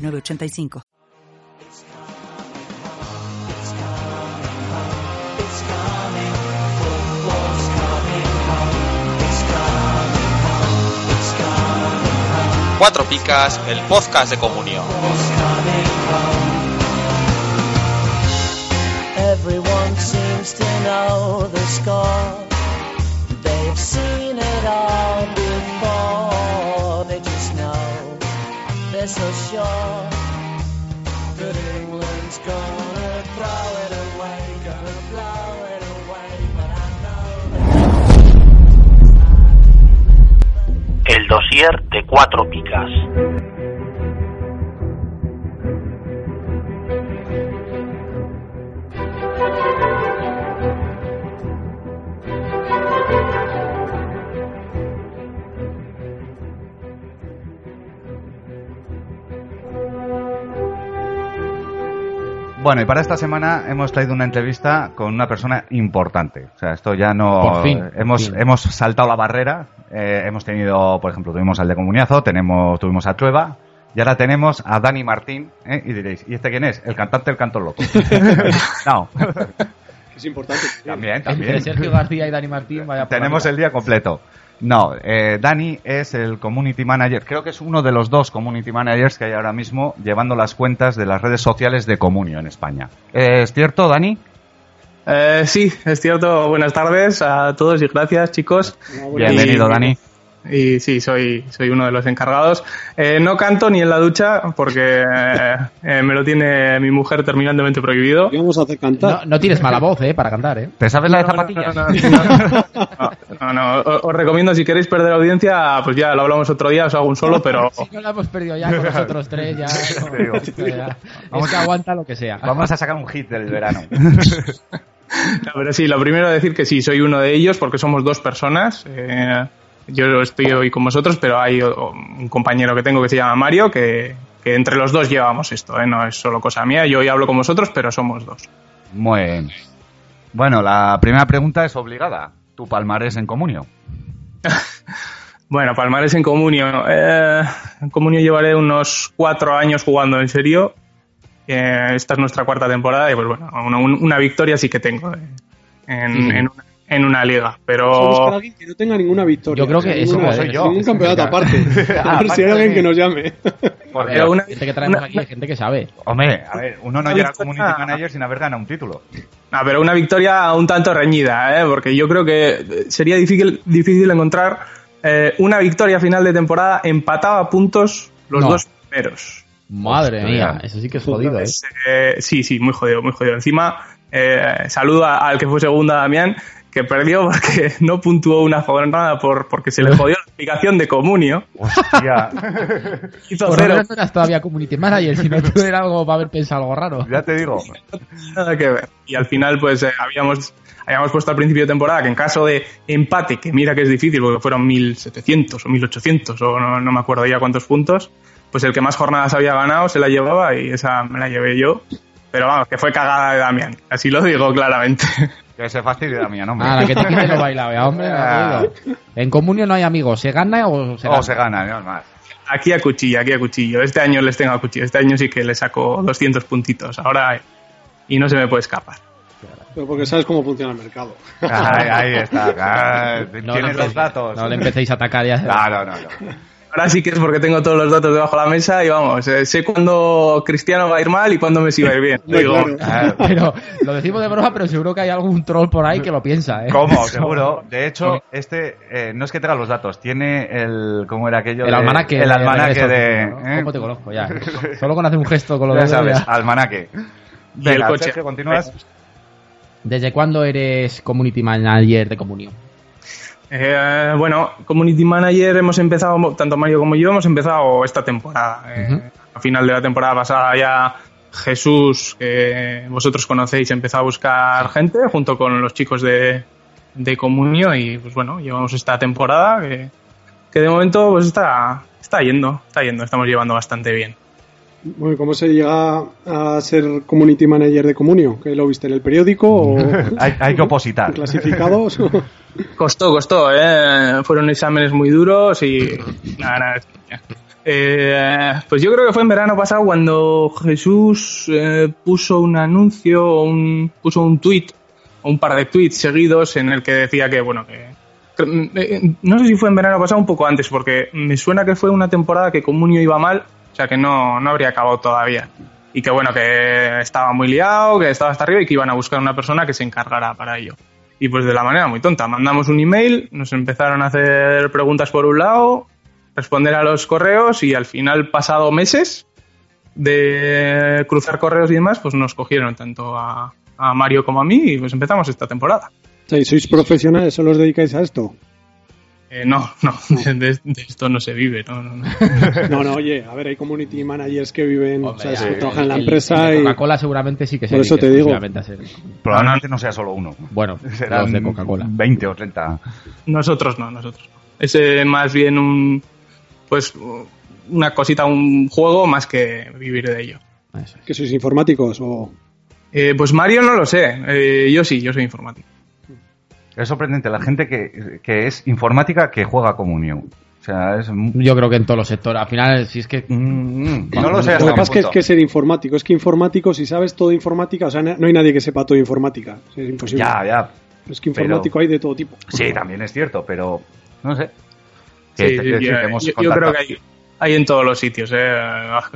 906985. Cuatro Picas, el podcast de comunión. Everyone seems to know the score. They've seen it all El dossier de Cuatro Picas. Bueno, y para esta semana hemos traído una entrevista con una persona importante. O sea, esto ya no... Por fin, hemos, fin. hemos saltado la barrera. Eh, hemos tenido, por ejemplo, tuvimos al de Comuniazo, tenemos, tuvimos a Trueba, y ahora tenemos a Dani Martín. ¿eh? Y diréis, ¿y este quién es? El cantante del Canto Loco. no, Es importante. también, también. Entre Sergio García y Dani Martín, vaya por Tenemos el día completo. No, eh, Dani es el community manager, creo que es uno de los dos community managers que hay ahora mismo llevando las cuentas de las redes sociales de Comunio en España. ¿Es cierto, Dani? Eh, sí, es cierto. Buenas tardes a todos y gracias, chicos. Bienvenido, Dani. Y sí, soy, soy uno de los encargados. Eh, no canto ni en la ducha porque eh, me lo tiene mi mujer terminantemente prohibido. ¿Qué vamos a hacer cantar? No, no tienes mala voz, ¿eh? Para cantar, ¿eh? ¿Te sabes la de No, no, zapatillas? no, no, no, no, no, os os recomiendo si queréis perder audiencia, pues ya lo hablamos otro día, os hago un solo, pero Si no la hemos perdido ya con nosotros tres, ya. no, ya- Es que aguanta lo que sea. Vamos a sacar un hit del verano. No, pero sí, lo primero es decir que sí, soy uno de ellos porque somos dos personas. Eh, yo estoy hoy con vosotros, pero hay un compañero que tengo que se llama Mario, que, que entre los dos llevamos esto, ¿eh? no es solo cosa mía. Yo hoy hablo con vosotros, pero somos dos. Muy bien. Bueno, la primera pregunta es obligada. ¿Tu palmarés en Comunio? Bueno, Palmares en Comunio. Eh, en Comunio llevaré unos cuatro años jugando en serio. Eh, esta es nuestra cuarta temporada y pues bueno, una, una victoria sí que tengo eh, en, Sí. en una, en una liga. Vamos a buscar a Pero alguien que no tenga ninguna victoria. Yo creo que eso Ninguna- soy yo. Ningún campeonato aparte. A ver si hay alguien que nos llame. Por Pero una- Gente que traemos una- aquí, gente que sabe. Hombre, a ver, uno no llega a community manager sin haber ganado un título. No, pero una victoria un tanto reñida, ¿eh? porque yo creo que sería difícil, difícil encontrar eh, una victoria final de temporada empatada a puntos los No. dos primeros. Madre Hostia. mía, eso sí que es jodido, ¿eh? Eh, sí, sí, muy jodido, muy jodido. Encima, eh, saludo al que fue segunda, Damián, que perdió porque no puntuó una jornada por, porque se le jodió la aplicación de Comunio. Hostia. Hizo Por cero, no eras todavía community manager, si no tú era algo para haber pensado algo raro. ya te digo. nada que ver. Y al final, pues eh, habíamos, habíamos puesto al principio de temporada que en caso de empate, que mira que es difícil porque fueron 1700 o 1800 o no, no me acuerdo ya cuántos puntos, pues el que más jornadas había ganado se la llevaba y esa me la llevé yo. Pero vamos, que fue cagada de Damián, así lo digo claramente. Que se la mía, no, hombre. Ah, la que te quite lo bailado, ya, hombre. Ah. En comunio no hay amigos, ¿se gana o se gana? O se gana, no es más. Aquí a cuchillo, aquí a cuchillo. Este año les tengo a cuchillo, este año sí que le saco 200 puntitos. Ahora, y no se me puede escapar. Pero porque sabes cómo funciona el mercado. Ahí, ahí está. Ah, No Tienes le los datos. No le empecéis a atacar ya. No, no, no, no. Ahora sí que es porque tengo todos los datos debajo de la mesa y vamos, eh, sé cuándo Cristiano va a ir mal y cuándo Messi va a ir bien. Hombre, Digo, claro. Ah, Pero lo decimos de broma, pero seguro que hay algún troll por ahí que lo piensa, ¿eh? ¿Cómo? Seguro. De hecho, este eh, no es que tenga los datos, tiene el. ¿Cómo era aquello? El de- almanaque. El de almanaque de. ¿no? ¿eh? ¿Cómo te conozco ya? Solo con hacer un gesto con los Ya dedos sabes, ya. almanaque. Y el Venga, coche. Sergio, ¿continúas? ¿Desde cuándo eres community manager de comunión? Eh, bueno, Community Manager hemos empezado, tanto Mario como yo hemos empezado esta temporada. Eh, a final de la temporada pasada ya Jesús, que vosotros conocéis, empezó a buscar gente junto con los chicos de, de Comunio y pues bueno, llevamos esta temporada que, que de momento pues está, está yendo, está yendo, estamos llevando bastante bien. Bueno, ¿cómo se llega a ser community manager de Comunio? ¿Que lo viste en el periódico o hay, hay que opositar. clasificados? Costó, costó, ¿eh? fueron exámenes muy duros y nada, nada. Eh, pues yo creo que fue en verano pasado cuando Jesús eh, puso un anuncio, un, puso un tweet, un par de tweets seguidos en el que decía que, bueno, que, que- eh, no sé si fue en verano pasado un poco antes, porque me suena que fue una temporada que Comunio iba mal, o sea que no, no habría acabado todavía. Y que bueno, que estaba muy liado, que estaba hasta arriba y que iban a buscar una persona que se encargara para ello. Y pues de la manera muy tonta, mandamos un email, nos empezaron a hacer preguntas por un lado, responder a los correos y al final, pasado meses de cruzar correos y demás, pues nos cogieron tanto a, Mario como a mí y pues empezamos esta temporada. ¿y ¿Sois profesionales? ¿Solo os dedicáis a esto? Eh, no, no, de, esto no se vive, no, no, no. No, no, oye, a ver, hay community managers que viven, o sea, que trabajan en la empresa y... Coca-Cola seguramente sí que se Por eso te digo. ser- Probablemente no sea solo uno. Bueno, Serán los de Coca-Cola. 20 o 30. Nosotros no, nosotros no. Es eh, más bien un, pues, una cosita, un juego más que vivir de ello. Es. ¿Que sois informáticos o...? Eh, pues Mario no lo sé, Eh, yo sí, yo soy informático. Es sorprendente la gente que, que es informática que juega Comunión. O sea, es... mm, Yo creo que en todos los sectores. Al final, si es que mm, no lo sé. Lo que pasa es que es ser informático. Es que informático, si sabes todo informática, o sea, no hay nadie que sepa todo de informática. Es imposible. Ya, ya. Es que informático hay de todo tipo. Sí, también es cierto, pero no sé. Sí, sí, yo, creo que hay, hay en todos los sitios. eh.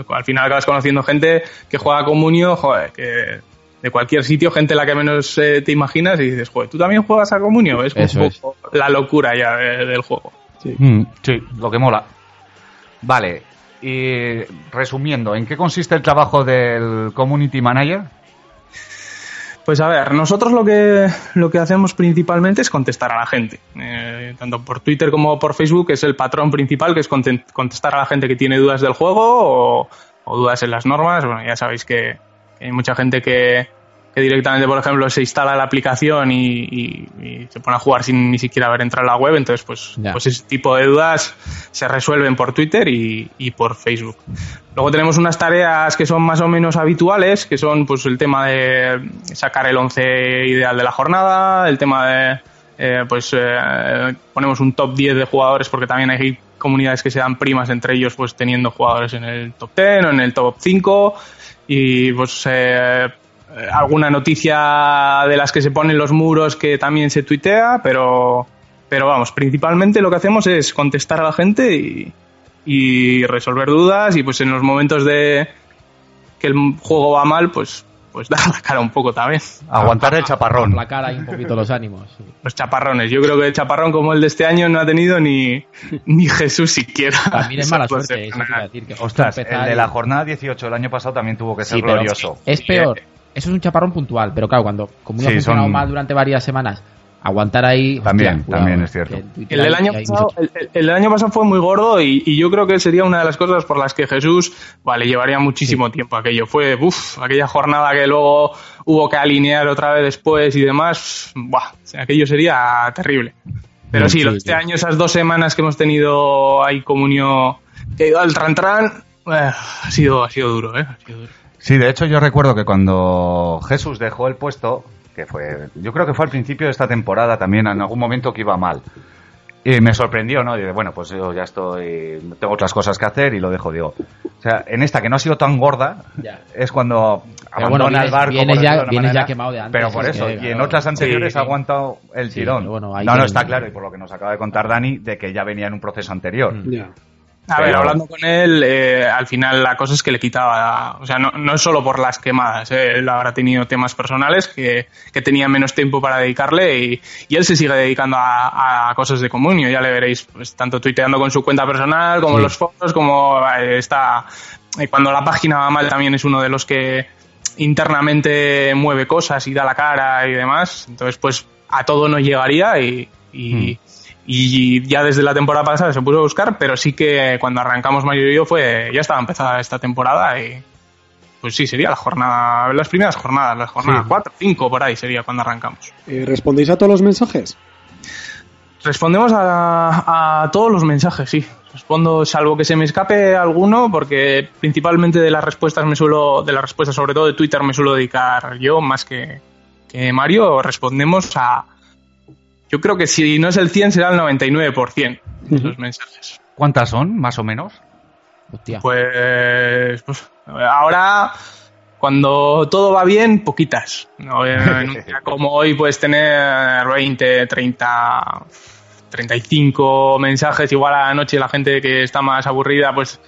Al final acabas conociendo gente que juega Comunio, joder, que de cualquier sitio, gente la que menos eh, te imaginas y dices, joder, ¿tú también juegas a Comunio? Es Eso un es. poco la locura ya de- del juego. Mm, sí, lo que mola. Vale, y resumiendo, ¿en qué consiste el trabajo del Community Manager? Pues a ver, nosotros lo que, lo que hacemos principalmente es contestar a la gente. Eh, tanto por Twitter como por Facebook es el patrón principal, que es contestar a la gente que tiene dudas del juego o, o dudas en las normas. Bueno, ya sabéis que hay mucha gente que, que directamente, por ejemplo, se instala la aplicación y, y- y se pone a jugar sin ni siquiera haber entrado a la web. Entonces, pues, pues ese tipo de dudas se resuelven por Twitter y, y por Facebook. Luego tenemos unas tareas que son más o menos habituales, que son pues el tema de sacar el 11 ideal de la jornada, el tema de eh, pues eh, ponemos un top 10 de jugadores porque también hay comunidades que se dan primas entre ellos pues teniendo jugadores en el top 10 o en el top 5 y pues eh, alguna noticia de las que se ponen los muros que también se tuitea, pero pero vamos, principalmente lo que hacemos es contestar a la gente y resolver dudas y pues en los momentos de que el juego va mal, pues pues dar la cara un poco también. Aguantar el chaparrón. aplacar ahí un poquito los ánimos. sí. Los chaparrones. Yo creo que el chaparrón como el de este año no ha tenido ni, ni Jesús siquiera. También es mala suerte, eso decir. Que Ostras, el de y- la jornada 18 del año pasado también tuvo que ser Sí, glorioso. es peor. Eso es un chaparrón puntual, pero claro, cuando como no Sí, ha funcionado son- mal durante varias semanas, aguantar ahí. También, hostia, también eh, es cierto. El del, hay- año pasado, el, el- el año pasado fue muy gordo y, y yo creo que sería una de las cosas por las que Jesús vale llevaría muchísimo tiempo aquello. Fue uff, aquella jornada que luego hubo que alinear otra vez después y demás. Buah, aquello sería terrible. Pero sí, este año, esas dos semanas que hemos tenido ahí comunión, que ha ido al Tran Tran, eh, ha, sido, ha sido duro, ¿eh? Ha sido duro. Sí, de hecho yo recuerdo que cuando Jesús dejó el puesto, que fue, yo creo que fue al principio de esta temporada también, en algún momento que iba mal. Y me sorprendió, ¿no? Dije, bueno, pues yo ya estoy, tengo otras cosas que hacer y lo dejo, digo. O sea, en esta que no ha sido tan gorda, Ya. es cuando Pero abandona bueno, el barco. vienes por ya- vienes ya quemado de antes, Pero por es eso, que, y en claro. otras anteriores Sí, ha aguantado el Sí, tirón. bueno, no, no, está claro, y por lo que nos acaba de contar Dani, de que ya venía en un proceso anterior. Mm. Ya. A Pero- ver, hablando con él, eh, al final la cosa es que le quitaba, o sea, no, no es solo por las quemadas, eh, él habrá tenido temas personales que, que tenía menos tiempo para dedicarle y, y él se sigue dedicando a, a cosas de comunio, ya le veréis, pues tanto tuiteando con su cuenta personal como Sí. los fotos, como eh, está, eh, cuando la página va mal también es uno de los que internamente mueve cosas y da la cara y demás, entonces pues a todo no llegaría y, y, Y ya desde la temporada pasada se puso a buscar, pero sí que cuando arrancamos Mario y yo fue, ya estaba empezada esta temporada y pues sí, sería la jornada, las primeras jornadas, las jornadas Sí. 4, 5 por ahí sería cuando arrancamos. Eh, ¿Respondéis a todos los mensajes? Respondemos a, a todos los mensajes, sí. Respondo, salvo que se me escape alguno, porque principalmente de las respuestas me suelo, de las respuestas sobre todo de Twitter me suelo dedicar yo más que, que Mario. Respondemos a, yo creo que si no es el 100 será el 99% de los mensajes. ¿Cuántas son, más o menos? Hostia. Pues, pues, ahora, cuando todo va bien, poquitas. ¿no? En un día como hoy puedes tener 20, 30, 35 mensajes. Igual a la noche la gente que está más aburrida, pues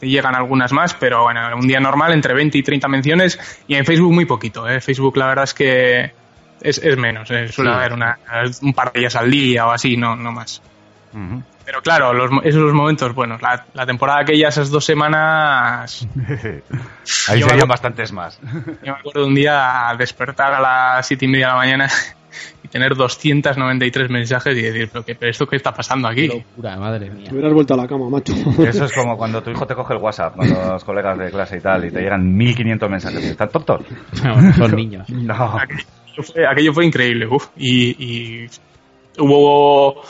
te llegan algunas más. Pero bueno, un día normal entre 20 y 30 menciones. Y en Facebook muy poquito. ¿eh? Facebook la verdad es que es, es menos. ¿eh? Suele Sí. haber una, un par de días al día o así, no, no más. Pero claro, los, mo- esos momentos buenos. La, la temporada aquella, esas dos semanas, Ahí Yo me serían acuerdo- bastantes más. yo me acuerdo un día despertar a las siete y media de la mañana y tener 293 mensajes y decir, pero, qué, pero esto qué está pasando Qué aquí? locura, madre mía. Te hubieras vuelto a la cama, macho. Eso es como cuando tu hijo te coge el WhatsApp con los colegas de clase y tal, y te llegan 1500 mensajes. y ¿Están tontos? Bueno, son niños. No. Aquello fue, aquello fue increíble. uf. Y, y hubo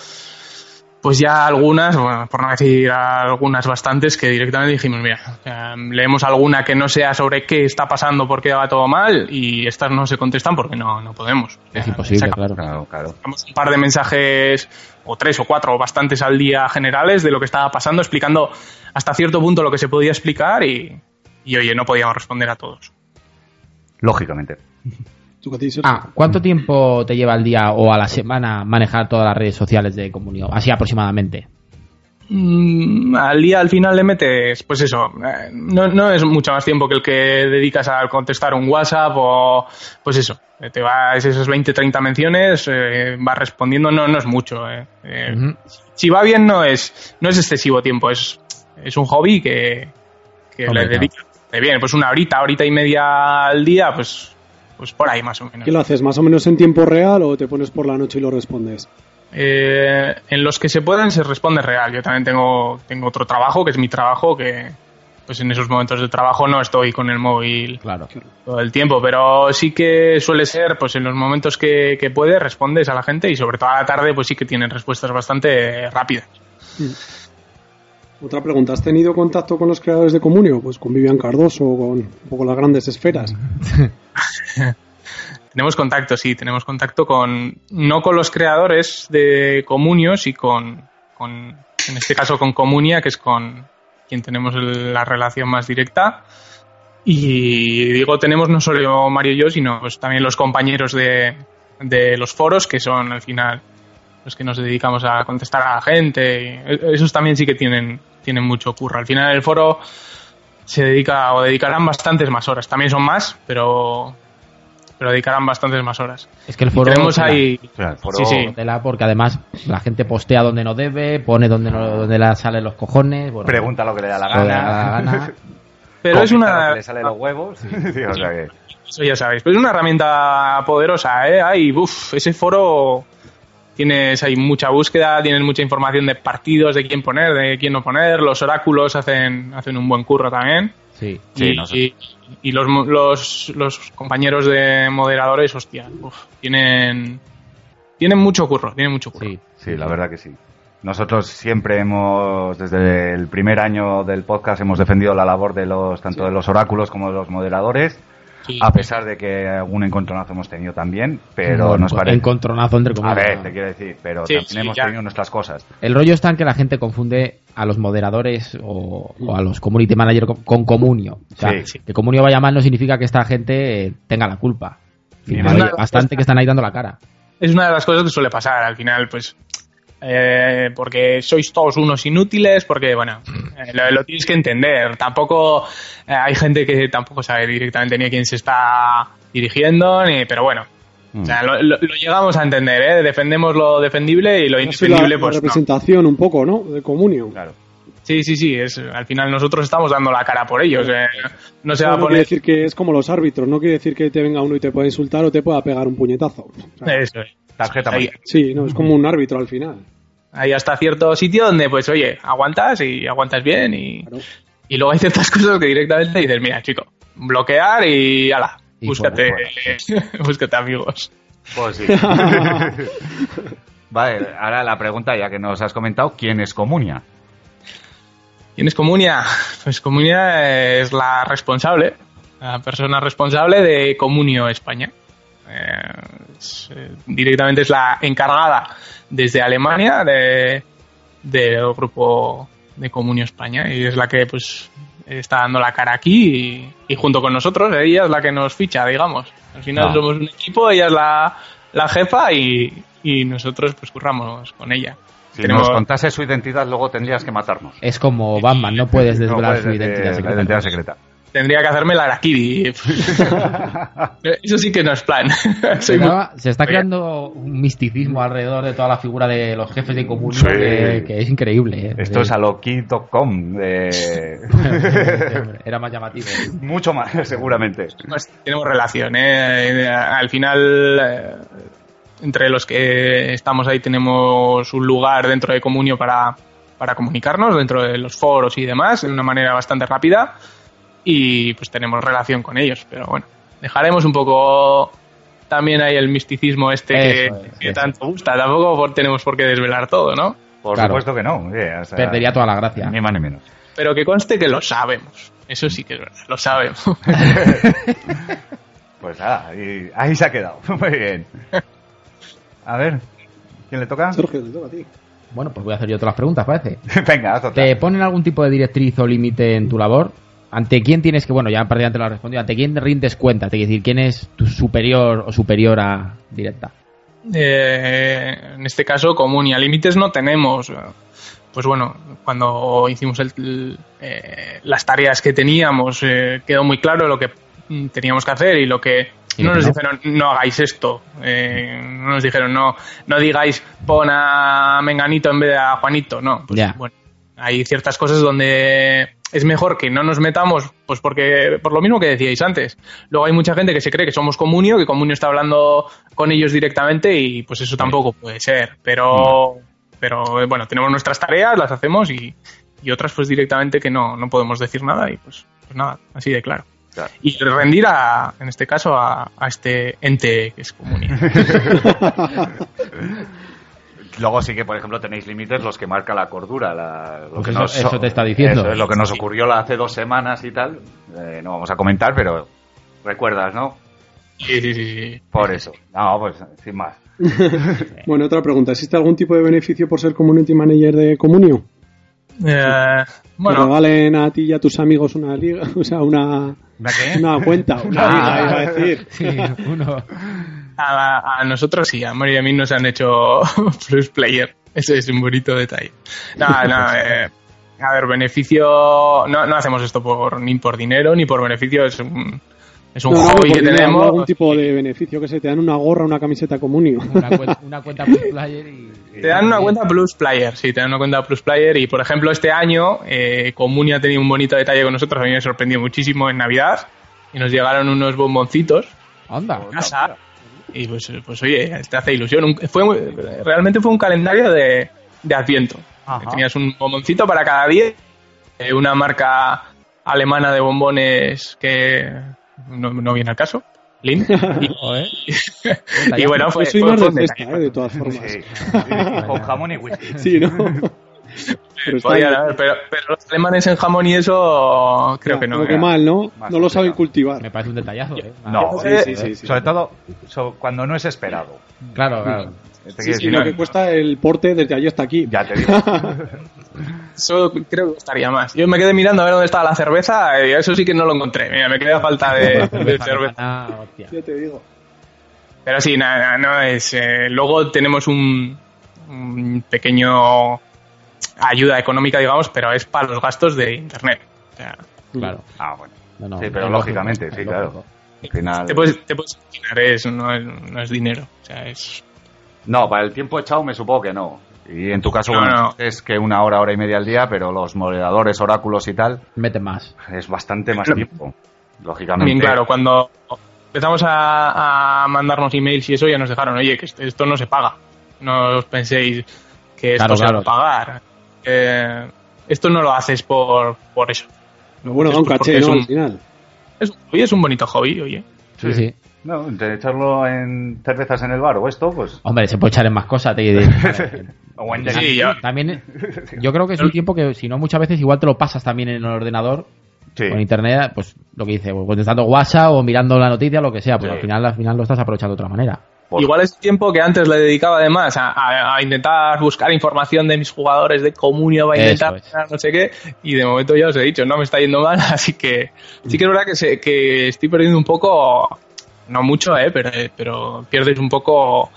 pues ya algunas, bueno, por no decir algunas bastantes, que directamente dijimos, mira, eh, leemos alguna que no sea sobre qué está pasando, por qué va todo mal, y estas no se contestan porque no, no podemos. Es imposible, sacamos- claro. Claro, claro. Sacamos un par de mensajes, o tres o cuatro, o bastantes al día generales de lo que estaba pasando, explicando hasta cierto punto lo que se podía explicar y, y oye, no podíamos responder a todos. Lógicamente. ¿Tú qué dices? Ah, ¿cuánto tiempo te lleva al día o a la semana manejar todas las redes sociales de comunión? Así aproximadamente. Mm, al día al final le metes, pues eso, eh, no, no es mucho más tiempo que el que dedicas a contestar un WhatsApp o, pues eso, eh, te vas esas 20, 30 menciones, eh, vas respondiendo, no, no es mucho. eh. Eh. Si va bien no es, no es excesivo tiempo, es, es un hobby que, que Hombre, le dedicas de bien, pues una horita, horita y media al día, pues, pues por ahí más o menos. ¿Qué lo haces? ¿Más o menos en tiempo real o te pones por la noche y lo respondes? Eh, en los que se pueden se responde real. Yo también tengo, tengo otro trabajo, que es mi trabajo, que pues en esos momentos de trabajo no estoy con el móvil Claro. todo el tiempo, pero sí que suele ser, pues en los momentos que, que puedes respondes a la gente y sobre todo a la tarde pues sí que tienen respuestas bastante rápidas. Otra pregunta, ¿has tenido contacto con los creadores de Comunio? Pues con Vivian Cardoso, con un poco las grandes esferas. Tenemos contacto, sí, tenemos contacto con, no con los creadores de Comunios y con, en este caso con Comunia, que es con quien tenemos la relación más directa. Y digo, tenemos no solo Mario y yo, sino pues también los compañeros de los foros, que son al final los que nos dedicamos a contestar a la gente. y e- esos también sí que tienen, tienen mucho curro. Al final el foro se dedica o dedicarán bastantes más horas. También son más, pero, pero dedicarán bastantes más horas. Es que el foro. tenemos tela, ahí. El foro- Sí, sí. tela, porque además la gente postea donde no debe, pone donde no donde le salen los cojones. Bueno, Pregunta lo que le da la lo que le da gana. la gana. Pero es lo una. que le sale los huevos. Sí, o sea que- Eso ya sabéis. Pero es una herramienta poderosa, ¿eh? Hay, uf, ese foro. Tienes hay mucha búsqueda, tienes mucha información de partidos, de quién poner, de quién no poner. Los oráculos hacen, hacen un buen curro también. Sí. Sí, y, no sé. y- y los, los, los compañeros de moderadores, hostia, uf, tienen, tienen mucho curro, tienen mucho curro. Sí. Sí, la verdad que sí. Nosotros siempre hemos, desde el primer año del podcast, hemos defendido la labor de los, tanto de los oráculos como de los moderadores, Sí. a pesar de que algún encontronazo hemos tenido también, pero nos parece... Encontronazo entre A comillas. ver, ¿no? te quiero decir, pero Sí, también sí, hemos ya. tenido nuestras cosas. El rollo está en que la gente confunde a los moderadores o, o a los community managers con, con comunio. O sea, Sí, sí. que comunio vaya mal no significa que esta gente eh, tenga la culpa. Bastante que están ahí dando la cara. es una de las cosas que suele pasar al final, pues. Eh, porque sois todos unos inútiles, porque, bueno, eh, lo, lo tienes que entender. Tampoco eh, hay gente que tampoco sabe directamente ni a quién se está dirigiendo, ni, pero bueno. Mm. O sea, lo, lo- lo llegamos a entender, ¿eh? Defendemos lo defendible y lo la, indefendible, la pues no. representación un poco, ¿no? De Comunio. Claro. Sí, sí, sí. Es, al final nosotros estamos dando la cara por ellos. eh. No se va a no quiere poner. decir que es como los árbitros, no quiere decir que te venga uno y te pueda insultar o te pueda pegar un puñetazo. O sea, Eso es. Tarjeta Ahí. amarilla. sí, no, es como un árbitro al final. Hay hasta cierto sitio donde, pues, oye, aguantas y aguantas bien y, Claro. y luego hay ciertas cosas que directamente dices, mira, chico, bloquear y ala, Y búscate, búscate amigos. Pues sí. vale, ahora la pregunta, ya que nos has comentado, ¿quién es Comunia? ¿Quién es Comunia? Pues Comunia es la responsable, la persona responsable de Comunio España. Eh, es, eh, directamente es la encargada desde Alemania de- del grupo de Comunio España y es la que pues está dando la cara aquí y, y junto con nosotros ella es la que nos ficha, digamos. Al final Ah. somos un equipo, ella es la, la jefa y, y nosotros pues curramos con ella. Si Tenemos- nos contase su identidad, luego tendrías que matarnos. Es como Batman, no puedes No desvelar puedes su identidad la secreta. identidad secreta. Tendría que hacerme la Arakiri. Eso sí que no es plan. Se, Soy muy- está- se está creando un misticismo alrededor de toda la figura de los jefes de Sí. que, que es increíble. ¿eh? Esto es a lo Era más llamativo. Mucho más, seguramente. pues, tenemos relación. ¿eh? Eh, Al final, eh, entre los que estamos ahí, tenemos un lugar dentro de Comunio para, para comunicarnos, dentro de los foros y demás, de una manera bastante rápida. Y pues tenemos relación con ellos. Pero bueno, dejaremos un poco también ahí el misticismo este que, Eso tanto gusta. Tampoco por- tenemos por qué desvelar todo, ¿no? Por Claro. supuesto que no. oye, o sea, Perdería toda la gracia. Ni más ni menos. Pero que conste que lo sabemos. Eso sí que es verdad, lo sabemos. Pues nada, ahí, ahí se ha quedado. Muy bien. A ver, ¿quién le toca? Sergio, te toca a ti. Bueno, pues voy a hacer yo todas las preguntas, parece. Venga, haz otra. ¿Te ponen algún tipo de directriz o límite en tu labor? ¿Ante quién tienes que, bueno, ya prácticamente lo has respondido, ¿ante quién rindes cuenta? Te quiero decir, ¿quién es tu superior o superiora directa? Eh, en este caso, Comunia. Límites no tenemos. Pues bueno, cuando hicimos el- eh, las tareas que teníamos, eh, quedó muy claro lo que teníamos que hacer y lo que Y no nos no. dijeron, no hagáis esto. Eh, no nos dijeron, no, no digáis pon a Menganito en vez de a Juanito. No, pues bueno, hay ciertas cosas donde es mejor que no nos metamos, pues porque, por lo mismo que decíais antes. Luego hay mucha gente que se cree que somos Comunio, que Comunio está hablando con ellos directamente y pues eso tampoco puede ser. Pero, pero eh, bueno, tenemos nuestras tareas, las hacemos y, y otras pues directamente que no, no podemos decir nada y pues, pues nada, así de claro. Claro. Y rendir a, en este caso, a, a este ente que es Comunio. Luego sí que, por ejemplo, tenéis límites los que marca la cordura. la- lo Pues que eso- nos- eso te está diciendo. Eso es lo que nos ocurrió la- hace dos semanas y tal. Eh, no vamos a comentar, pero recuerdas, ¿no? Sí, sí, sí, sí. Por eso. No, pues sin más. Bueno, otra pregunta. ¿Existe algún tipo de beneficio por ser community manager de Comunio? Eh, bueno, regalen a ti y a tus amigos una liga, o sea, una, ¿Una qué? una cuenta, una Ah. liga, iba a decir. Sí, uno. A, a nosotros sí, a Mario y a mí nos han hecho Plus Player. Ese es un bonito detalle. No, no, eh, a ver, beneficio. No, no hacemos esto por, ni por dinero ni por beneficio, es un, es un No, no, hobby que no, tenemos. algún tipo de beneficio que se te dan una gorra, una camiseta Comunio. Una cuenta, una cuenta plus player y... Te dan una cuenta Plus Player, sí, te dan una cuenta Plus Player. Y por ejemplo, este año, eh, Comunia ha tenido un bonito detalle con nosotros. A mí me sorprendió muchísimo en Navidad. Y nos llegaron unos bomboncitos Anda. a casa. Y pues, pues oye, te hace ilusión. Un- fue, realmente fue un calendario de, de Adviento. Ajá. Tenías un bomboncito para cada día. eh, una marca alemana de bombones que no, no viene al caso. Lin. Y, Joder. y bueno, fue, soy fue- más fue de eh, de todas formas. Sí. Con jamón y whisky. Sí, ¿no? Pero bien. haber, pero, pero los alemanes en jamón y eso creo Ya, que no. como que mal, ¿no? Más No lo saben cultivar. Me parece un detallazo, ¿eh? No, Sí, sí, sí, sí. Sobre todo so- cuando no es esperado. Claro, claro. Te Sí, quiero sí, decir, lo no- que cuesta el porte desde allí hasta aquí. Ya te digo. Eso creo que estaría más. Yo me quedé mirando a ver dónde estaba la cerveza y eso sí que no lo encontré. Mira, me quedé a falta de, de cerveza. Ah. Ya te digo. Pero sí, nada, no es. eh, luego tenemos un, un pequeño ayuda económica, digamos, pero es para los gastos de internet. O sea, Claro. Ah, bueno. No, no, Sí, pero lógicamente, lógico, sí, claro. Al final. te puedes, te puedes imaginar, es, no, es, no es dinero. O sea, es. No, para el tiempo echado me supongo que no. Y en tu caso, No, bueno, no. es que una hora, hora y media al día, pero los moderadores, oráculos y tal, Mete más. es bastante más tiempo. Lógicamente. También, claro, cuando empezamos a, a mandarnos emails y eso, ya nos dejaron, oye, que esto- no se paga. No os penséis. que esto Claro, se va a pagar. Eh, esto no lo haces por, por eso. Bueno, un es porque caché, es ¿no? un- Al final. Es un hobby, es un bonito hobby, oye. Sí, sí. No, entre echarlo en cervezas en el bar o esto, pues... Hombre, se puede echar en más cosas. te. O en Sí, yo, También, yo creo que es un tiempo que, si no, muchas veces igual te lo pasas también en el ordenador Sí. en internet, pues lo que dice, contestando WhatsApp o mirando la noticia, lo que sea, pues Sí. al final, al final lo estás aprovechando de otra manera. Por- Igual es tiempo que antes le dedicaba además a, a- a intentar buscar información de mis jugadores de comunio, va a intentar es. no sé qué, y de momento ya os he dicho, no me está yendo mal, así que sí que es verdad que, se- que estoy perdiendo un poco, no mucho, eh, pero, pero pierdes un poco...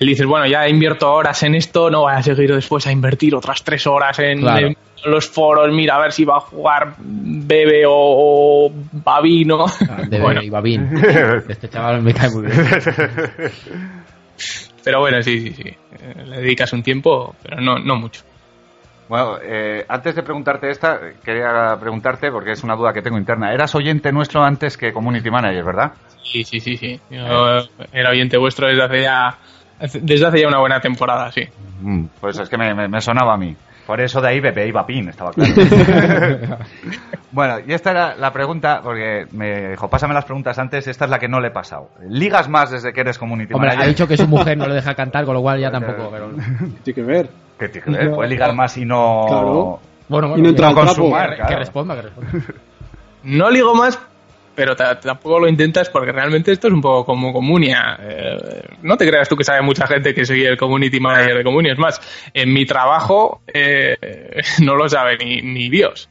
Y dices, bueno, ya invierto horas en esto, no voy a seguir después a invertir otras tres horas en, Claro. en los foros, mira a ver si va a jugar Bebe o, o Babino. De bueno, Ibabín. Este chaval me cae muy bien. pero bueno, sí, sí, sí. Eh, Le dedicas un tiempo, pero no, no mucho. Bueno, eh, antes de preguntarte esta, quería preguntarte, porque es una duda que tengo interna. Eras oyente nuestro antes que Community Manager, ¿verdad? Sí, sí, sí, sí. Yo era oyente vuestro desde hace ya desde hace ya una buena temporada, sí. Mm, pues es que me, me- me sonaba a mí. Por eso de ahí Bebé iba Pin, estaba claro. bueno, y esta era la pregunta, porque me dijo, pásame las preguntas antes, esta es la que no le he pasado. ¿Ligas más desde que eres Community Hombre, Manager? ha dicho que su mujer no le deja cantar, con lo cual ya tampoco. Pero... Tiene que ver. ¿Qué tiene que ver? Puede ligar más y no... Claro. Bueno, bueno, Y no entra consumar, que, claro. que responda, que responda. No ligo más, pero ta- tampoco lo intentas porque realmente esto es un poco como Comunia. Eh, no te creas tú que sabe mucha gente que soy el community manager de Comunia. Es más, en mi trabajo eh, no lo sabe ni, ni Dios.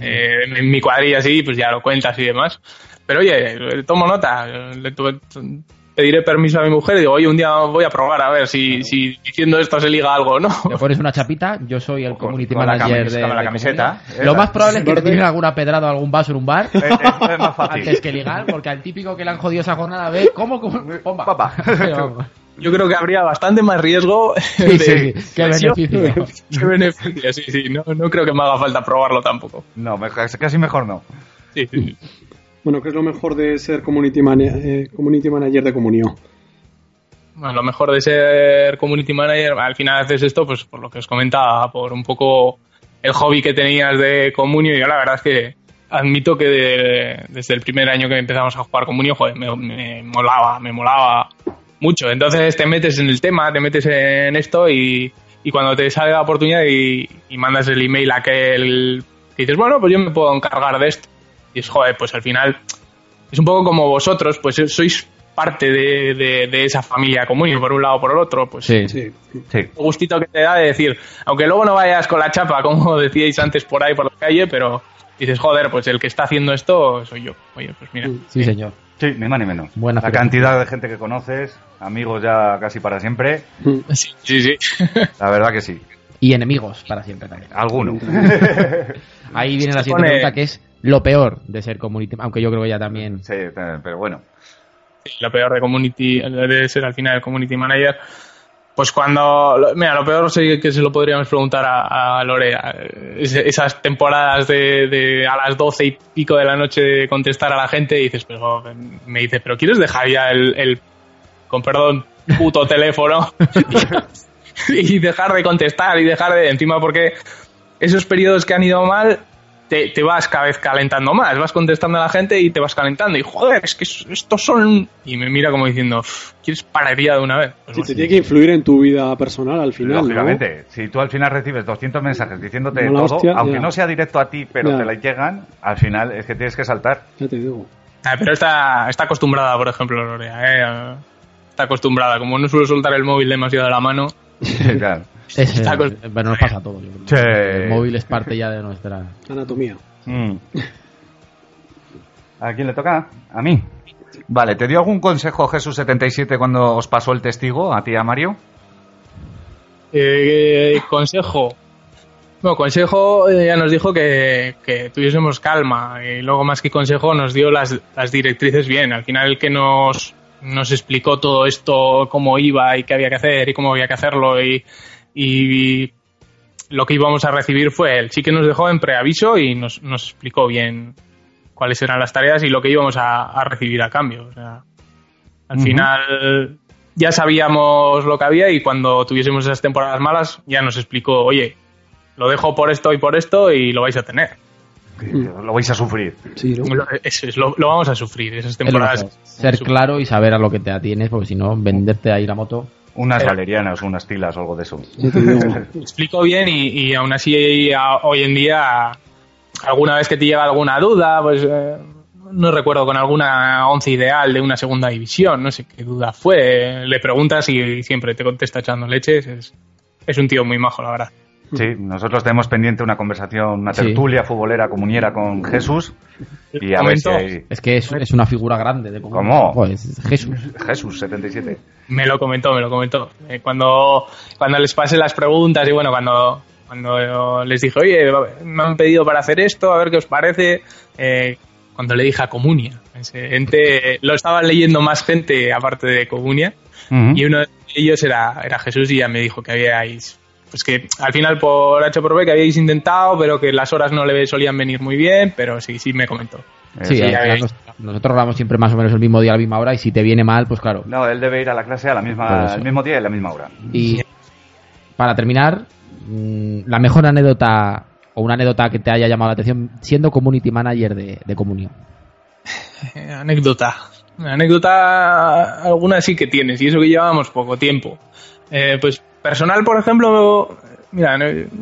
Eh, en mi cuadrilla sí, pues ya lo cuentas y demás. Pero oye, tomo nota. Pediré permiso a mi mujer y digo, oye, un día voy a probar a ver si, si diciendo esto se liga algo o no. Le pones una chapita, yo soy el community con manager de. la de camiseta, esa. Lo más probable es que te tiren alguna pedrada o algún vaso en un bar. Es, es- es más fácil. Antes que ligar, porque al típico que le han jodido esa jornada ve cómo, cómo pomba. Papá. Yo creo que habría bastante más riesgo Sí, de sí, sí. Qué beneficio. Qué beneficio, sí, sí. No, no creo que me haga falta probarlo tampoco. No, casi mejor no. Sí, sí. Bueno, ¿qué es lo mejor de ser eh, community manager de Comunio? Bueno, lo mejor de ser community manager, al final haces esto, pues por lo que os comentaba, por un poco el hobby que tenías de Comunio. Y yo la verdad es que admito que de- desde el primer año que empezamos a jugar Comunio, joder, me, molaba, me molaba mucho. Entonces te metes en el tema, te metes en esto y, y cuando te sale la oportunidad y, y mandas el email a aquel que dices, bueno, pues yo me puedo encargar de esto. Y es, joder, pues al final es un poco como vosotros, pues sois parte de, de- de esa familia común, por un lado o por el otro, pues Sí. Sí. Sí. un gustito que te da de decir, aunque luego no vayas con la chapa, como decíais antes por ahí por la calle, pero dices, joder, pues el que está haciendo esto soy yo. Oye, pues mira. Sí, señor. Sí, ni más ni menos. Buena la cantidad de gente que conoces, amigos ya casi para siempre, Sí, sí, sí. la verdad que sí. Y enemigos para siempre también. Alguno. Ahí viene la siguiente pone- pregunta, que es lo peor de ser community, aunque yo creo que ya también... sí, pero bueno. lo peor de community de ser al final el community manager pues cuando mira lo peor sí que se lo podríamos preguntar a, a Lorea Es- esas temporadas de, de a las 12 y pico de la noche contestar a la gente y dices pero me dice pero quieres dejar ya el, el con perdón puto teléfono y dejar de contestar y dejar de encima porque esos periodos que han ido mal te, te vas cada vez calentando más, vas contestando a la gente y te vas calentando y joder, es que es- estos son... Y me mira como diciendo, "Uf, ¿quieres pararía de una vez? Pues Sí, bueno. te tiene que influir en tu vida personal al final, ¿no? Lógicamente, si tú al final recibes 200 mensajes diciéndote todo, hostia, aunque ya. no sea directo a ti, pero Ya. te la llegan, al final es que tienes que saltar. Ya te digo. Ah, pero está, está acostumbrada, por ejemplo, Lorea, ¿eh? Está acostumbrada, como no suelo soltar el móvil demasiado de la mano, Claro. Es, Está eh, bueno, nos pasa a todos. Sí. El móvil es parte ya de nuestra... Anatomía. Mm. ¿A quién le toca? A mí. Vale, ¿te dio algún consejo Jesús77 cuando os pasó el testigo, a ti y a Mario? Eh, consejo. Bueno, consejo eh, ya nos dijo que, que tuviésemos calma y luego más que consejo nos dio las, las directrices bien. Al final el que nos, nos explicó todo esto, cómo iba y qué había que hacer y cómo había que hacerlo y, y lo que íbamos a recibir fue él. Sí que nos dejó en preaviso y nos, nos explicó bien cuáles eran las tareas y lo que íbamos a, a recibir a cambio. O sea, al final ya sabíamos lo que había y cuando tuviésemos esas temporadas malas ya nos explicó, oye, lo dejo por esto y por esto y lo vais a tener. Lo vais a sufrir. Sí, ¿no? Lo- Eso es, lo, lo vamos a sufrir, esas temporadas. Ser claro y saber a lo que te atienes, porque si no, venderte ahí la moto. Unas Pero- valerianas, unas tilas o algo de eso. Te explico bien y, y aún así a- hoy en día alguna vez que te llega alguna duda pues eh, no recuerdo con alguna once ideal de una segunda división no sé qué duda fue le preguntas y siempre te contesta echando leches es, es un tío muy majo la verdad Sí, nosotros tenemos pendiente una conversación, una Sí. tertulia futbolera comuniera con Jesús. Y a ver si hay... Es que es, es una figura grande de comunidad. ¿Cómo? Pues Jesús. Jesús, 77. me lo comentó me lo comentó Eh, cuando cuando les pasé las preguntas y bueno cuando cuando les dije oye me han pedido para hacer esto a ver qué os parece eh, cuando le dije a Comunia ese ente lo estaban leyendo más gente aparte de Comunia y uno de ellos era, era Jesús y ya me dijo que habíais pues que al final por H por B que habíais intentado pero que las horas no le solían venir muy bien pero sí sí me comentó Sí, Eh, al veis. nos- nosotros hablamos siempre más o menos el mismo día a la misma hora y si te viene mal, pues claro. No, él debe ir a la clase a la misma, el mismo día y a la misma hora. Y para terminar, mm, la mejor anécdota o una anécdota que te haya llamado la atención siendo community manager de, de Comunión. Anécdota. Anécdota alguna sí que tienes, y eso que llevábamos poco tiempo. Eh, pues personal, por ejemplo, mira,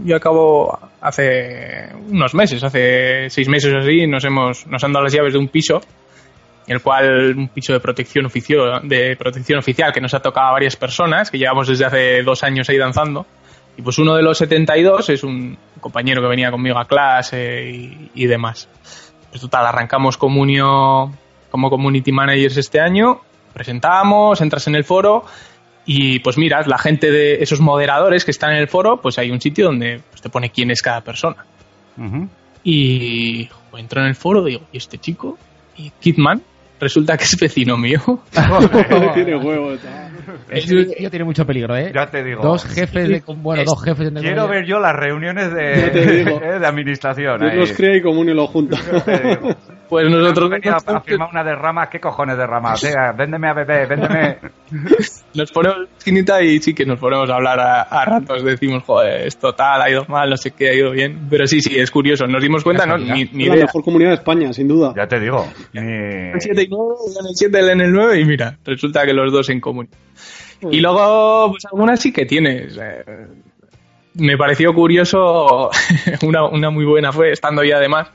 yo acabo hace unos meses, hace seis meses o así, nos hemos, nos han dado las llaves de un piso, el cual, un piso de protección oficio, de protección oficial que nos ha tocado a varias personas, que llevamos desde hace dos años ahí danzando. Y pues uno de los 72 es un compañero que venía conmigo a clase y, y demás. Pues total, arrancamos comunio como community managers este año, presentamos, entras en el foro y pues miras, la gente de esos moderadores que están en el foro, pues hay un sitio donde pues, te pone quién es cada persona. Y jo, entro en el foro, digo, ¿y este chico? ¿Y Kidman? Resulta que es vecino mío. Tiene huevos. Tiene mucho peligro, ¿eh? Ya te digo. Dos jefes de... Bueno, dos jefes de... Quiero ver yo las reuniones Ya te de, digo. eh, de administración. Dios ahí. los crea y común y lo junta. Te digo. Pues nosotros Venía a firmar una derrama. ¿Qué cojones derrama? O sea, véndeme a bebé, véndeme. nos ponemos esquinita y sí que nos ponemos a hablar a, a ratos. Decimos, joder, esto tal, ha ido mal, no sé qué, ha ido bien. Pero sí, sí, es curioso. Nos dimos cuenta, no, ni, ni la idea. mejor comunidad de España, sin duda. Ya te digo. Ni- El 7 y 9, en el 7, él en el 9 y mira, resulta que los dos en común. Y luego, pues algunas sí que tienes. eh, me pareció curioso, una, una muy buena fue, estando ya además,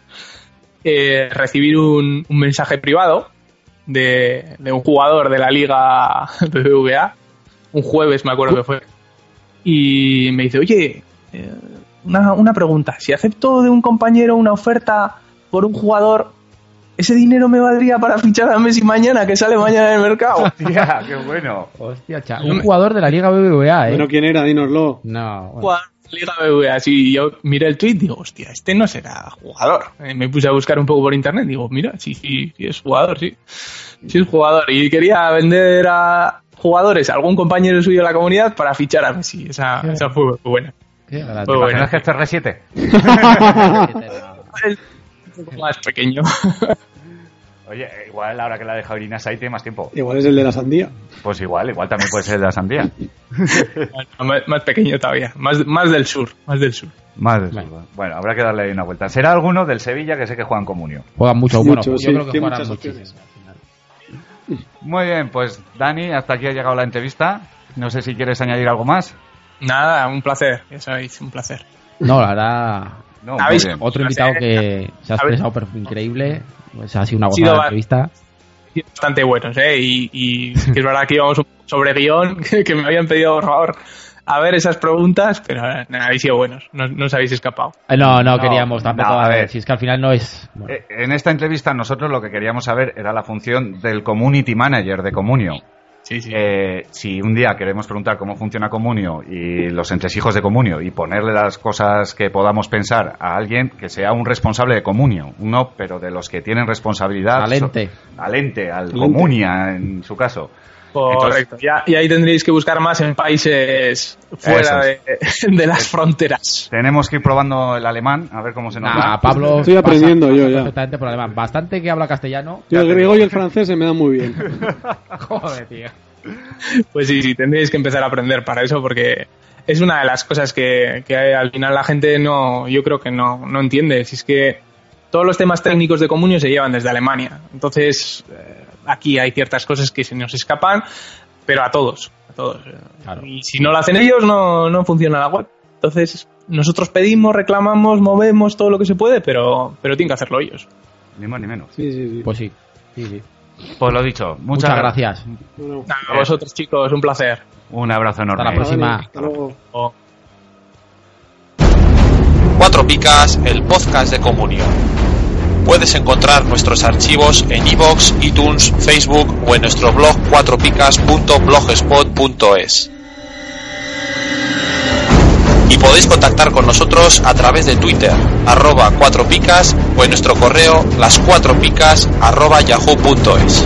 eh, recibir un, un mensaje privado de, de un jugador de la liga BBVA, un jueves me acuerdo que fue, y me dice, oye, eh, una, una pregunta, si acepto de un compañero una oferta por un jugador, ¿ese dinero me valdría para fichar a Messi mañana, que sale mañana en el mercado? Tía, qué bueno. Hostia, cha- un jugador de la Liga BBVA, ¿eh? Bueno, ¿quién era? Dínoslo. No, bueno. Liga BBVA, así yo miré el tweet digo, hostia, este no será jugador. Eh, me puse a buscar un poco por internet, digo, mira, sí, sí, sí es jugador, sí. Sí es jugador. Y quería vender a jugadores a algún compañero suyo de la comunidad para fichar a Messi. Esa, esa fue buena. Qué grande. Muy buena. ¿Imaginas que este es CR7? Es un poco más pequeño. Oye, igual ahora que la ha dejado Irina ahí tiene más tiempo. Igual es el de la sandía. Pues igual, igual también puede ser de la sandía. más, más pequeño todavía. Más, más del sur. Más del sur. Más de Vale. eso. Bueno, habrá que darle ahí una vuelta. Será alguno del Sevilla que sé que juegan comunio. Juegan mucho, bueno, Mucho, yo sí, creo que muchas muchísimo. Muy bien, pues Dani, hasta aquí ha llegado la entrevista. No sé si quieres añadir algo más. Nada, un placer. Ya sabéis, un placer. No, la verdad, No, muy ¿Habéis- bien. otro invitado que se ha expresado increíble. Pues ha sido una gozada de entrevista. bastante buenos, ¿eh? Y, y que es verdad que íbamos sobre guion, que, me habían pedido, por favor, a ver esas preguntas, pero eh, habéis sido buenos, no, no os habéis escapado. Eh, No, no, No, queríamos tampoco. no, a ver, si es que al final no es. bueno, Eh, En esta entrevista nosotros lo que queríamos saber era la función del community manager de Comunio. Sí, sí. Eh, si un día queremos preguntar cómo funciona Comunio y los entresijos de Comunio y ponerle las cosas que podamos pensar a alguien que sea un responsable de Comunio, uno, pero de los que tienen responsabilidad. Al ente. so- al ente, al ente. Comunia en su caso. Correcto. Ya, y ahí tendréis que buscar más en países fuera de, las fronteras. Tenemos que ir probando el alemán, a ver cómo se nos Nah. Pablo. Estoy pasa- aprendiendo pasa yo ya. Perfectamente por alemán. Bastante que habla castellano. Yo el griego y el francés se me dan muy bien. Joder, tío. Pues sí, sí, tendréis que empezar a aprender para eso porque es una de las cosas que, que al final la gente no, yo creo que no, no entiende. Si es que todos los temas técnicos de Comunio se llevan desde Alemania. Entonces, eh, aquí hay ciertas cosas que se nos escapan, pero a todos, a todos. Claro. Y si no lo hacen ellos, no, no funciona la web. Entonces, nosotros pedimos, reclamamos, movemos todo lo que se puede, pero, pero tienen que hacerlo ellos. Ni más ni menos. Sí, sí, sí. Pues sí. sí, sí. Pues lo dicho, muchas, Muchas gracias. A vosotros, chicos, un placer. Un abrazo enorme. Hasta la próxima. hasta luego. Oh. Cuatro Picas, el podcast de Comunión. Puedes encontrar nuestros archivos en iVoox, iTunes, Facebook o en nuestro blog cuatropicas.blogspot.es. Y podéis contactar con nosotros a través de Twitter, arroba cuatro picas o en nuestro correo las cuatro picas arroba yahoo.es.